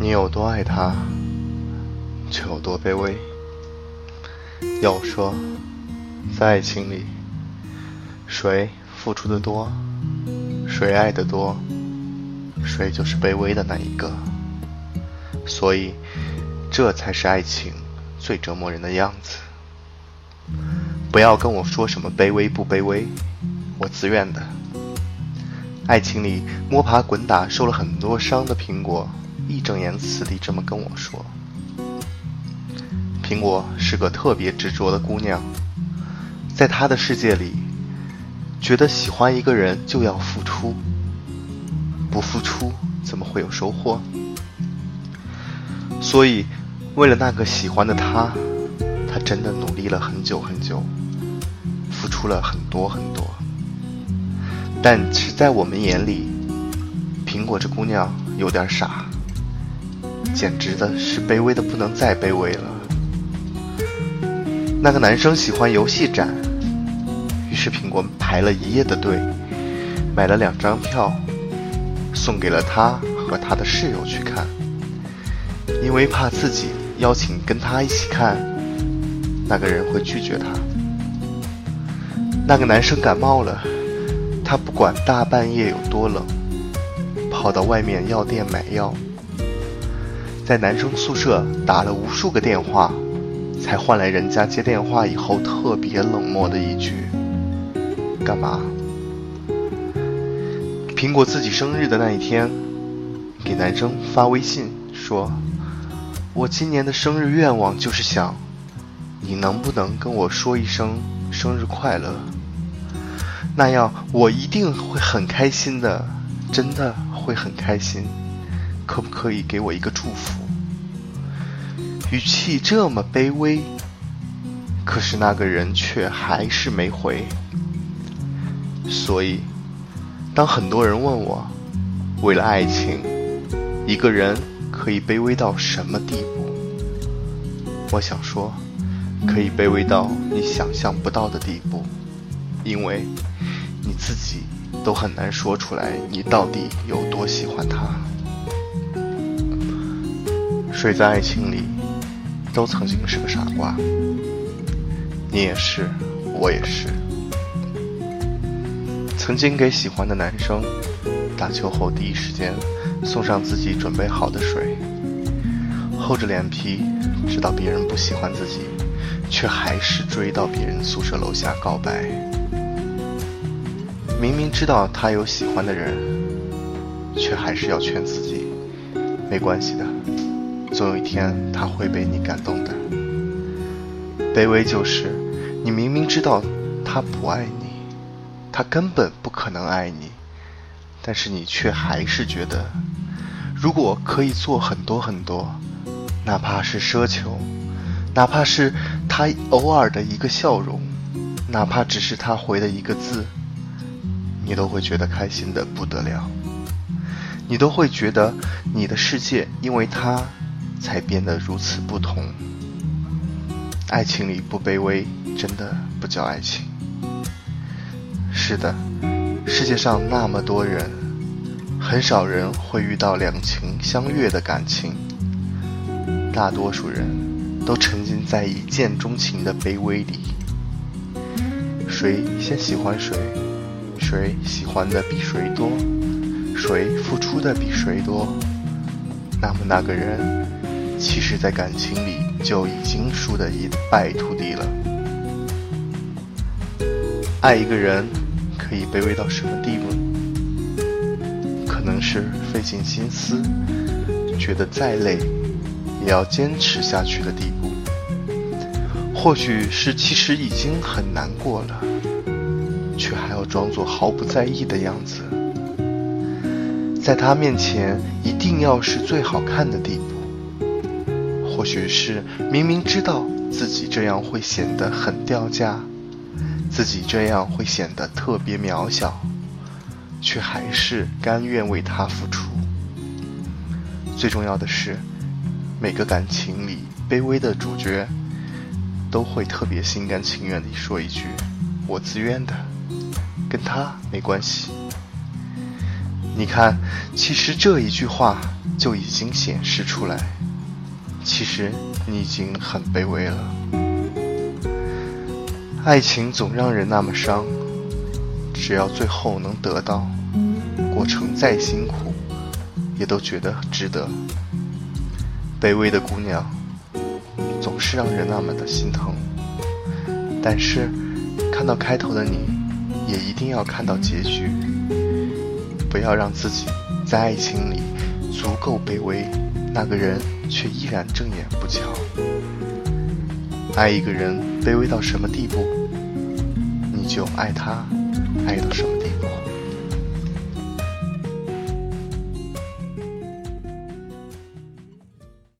你有多爱他，就有多卑微。要说，在爱情里，谁付出的多，谁爱的多，谁就是卑微的那一个。所以，这才是爱情最折磨人的样子。不要跟我说什么卑微不卑微，我自愿的。爱情里摸爬滚打，受了很多伤的苹果。义正言辞地这么跟我说：“苹果是个特别执着的姑娘，在她的世界里，觉得喜欢一个人就要付出，不付出怎么会有收获？所以，为了那个喜欢的他，她真的努力了很久很久，付出了很多很多。但是在我们眼里，苹果这姑娘有点傻。”简直的是卑微的不能再卑微了。那个男生喜欢游戏展，于是苹果排了一夜的队，买了两张票，送给了他和他的室友去看。因为怕自己邀请跟他一起看，那个人会拒绝他。那个男生感冒了，他不管大半夜有多冷，跑到外面药店买药。在男生宿舍打了无数个电话，才换来人家接电话以后特别冷漠的一句：“干嘛？”苹果自己生日的那一天，给男生发微信说：“我今年的生日愿望就是想，你能不能跟我说一声生日快乐？那样我一定会很开心的，真的会很开心。”可不可以给我一个祝福？语气这么卑微，可是那个人却还是没回。所以，当很多人问我，为了爱情，一个人可以卑微到什么地步？我想说，可以卑微到你想象不到的地步，因为你自己都很难说出来，你到底有多喜欢他。睡在爱情里都曾经是个傻瓜，你也是，我也是。曾经给喜欢的男生打球后第一时间送上自己准备好的水，厚着脸皮知道别人不喜欢自己，却还是追到别人宿舍楼下告白。明明知道他有喜欢的人，却还是要劝自己没关系的。总有一天他会被你感动的。卑微就是，你明明知道他不爱你，他根本不可能爱你，但是你却还是觉得，如果可以做很多很多，哪怕是奢求，哪怕是他偶尔的一个笑容，哪怕只是他回的一个字，你都会觉得开心的不得了。你都会觉得你的世界因为他。才变得如此不同。爱情里不卑微，真的不叫爱情。是的，世界上那么多人，很少人会遇到两情相悦的感情。大多数人都沉浸在一见钟情的卑微里。谁先喜欢谁，谁喜欢的比谁多，谁付出的比谁多，那么那个人。其实，在感情里就已经输得一败涂地了。爱一个人，可以卑微到什么地步？可能是费尽心思，觉得再累也要坚持下去的地步；或许是其实已经很难过了，却还要装作毫不在意的样子，在他面前一定要是最好看的地步。或许是明明知道自己这样会显得很掉价，自己这样会显得特别渺小，却还是甘愿为他付出。最重要的是，每个感情里卑微的主角，都会特别心甘情愿地说一句：“我自愿的，跟他没关系。”你看，其实这一句话就已经显示出来，其实你已经很卑微了。爱情总让人那么伤，只要最后能得到，过程再辛苦，也都觉得值得。卑微的姑娘，总是让人那么的心疼。但是，看到开头的你，也一定要看到结局。不要让自己在爱情里足够卑微，那个人却依然正眼不瞧。爱一个人卑微到什么地步，你就爱他爱到什么地步。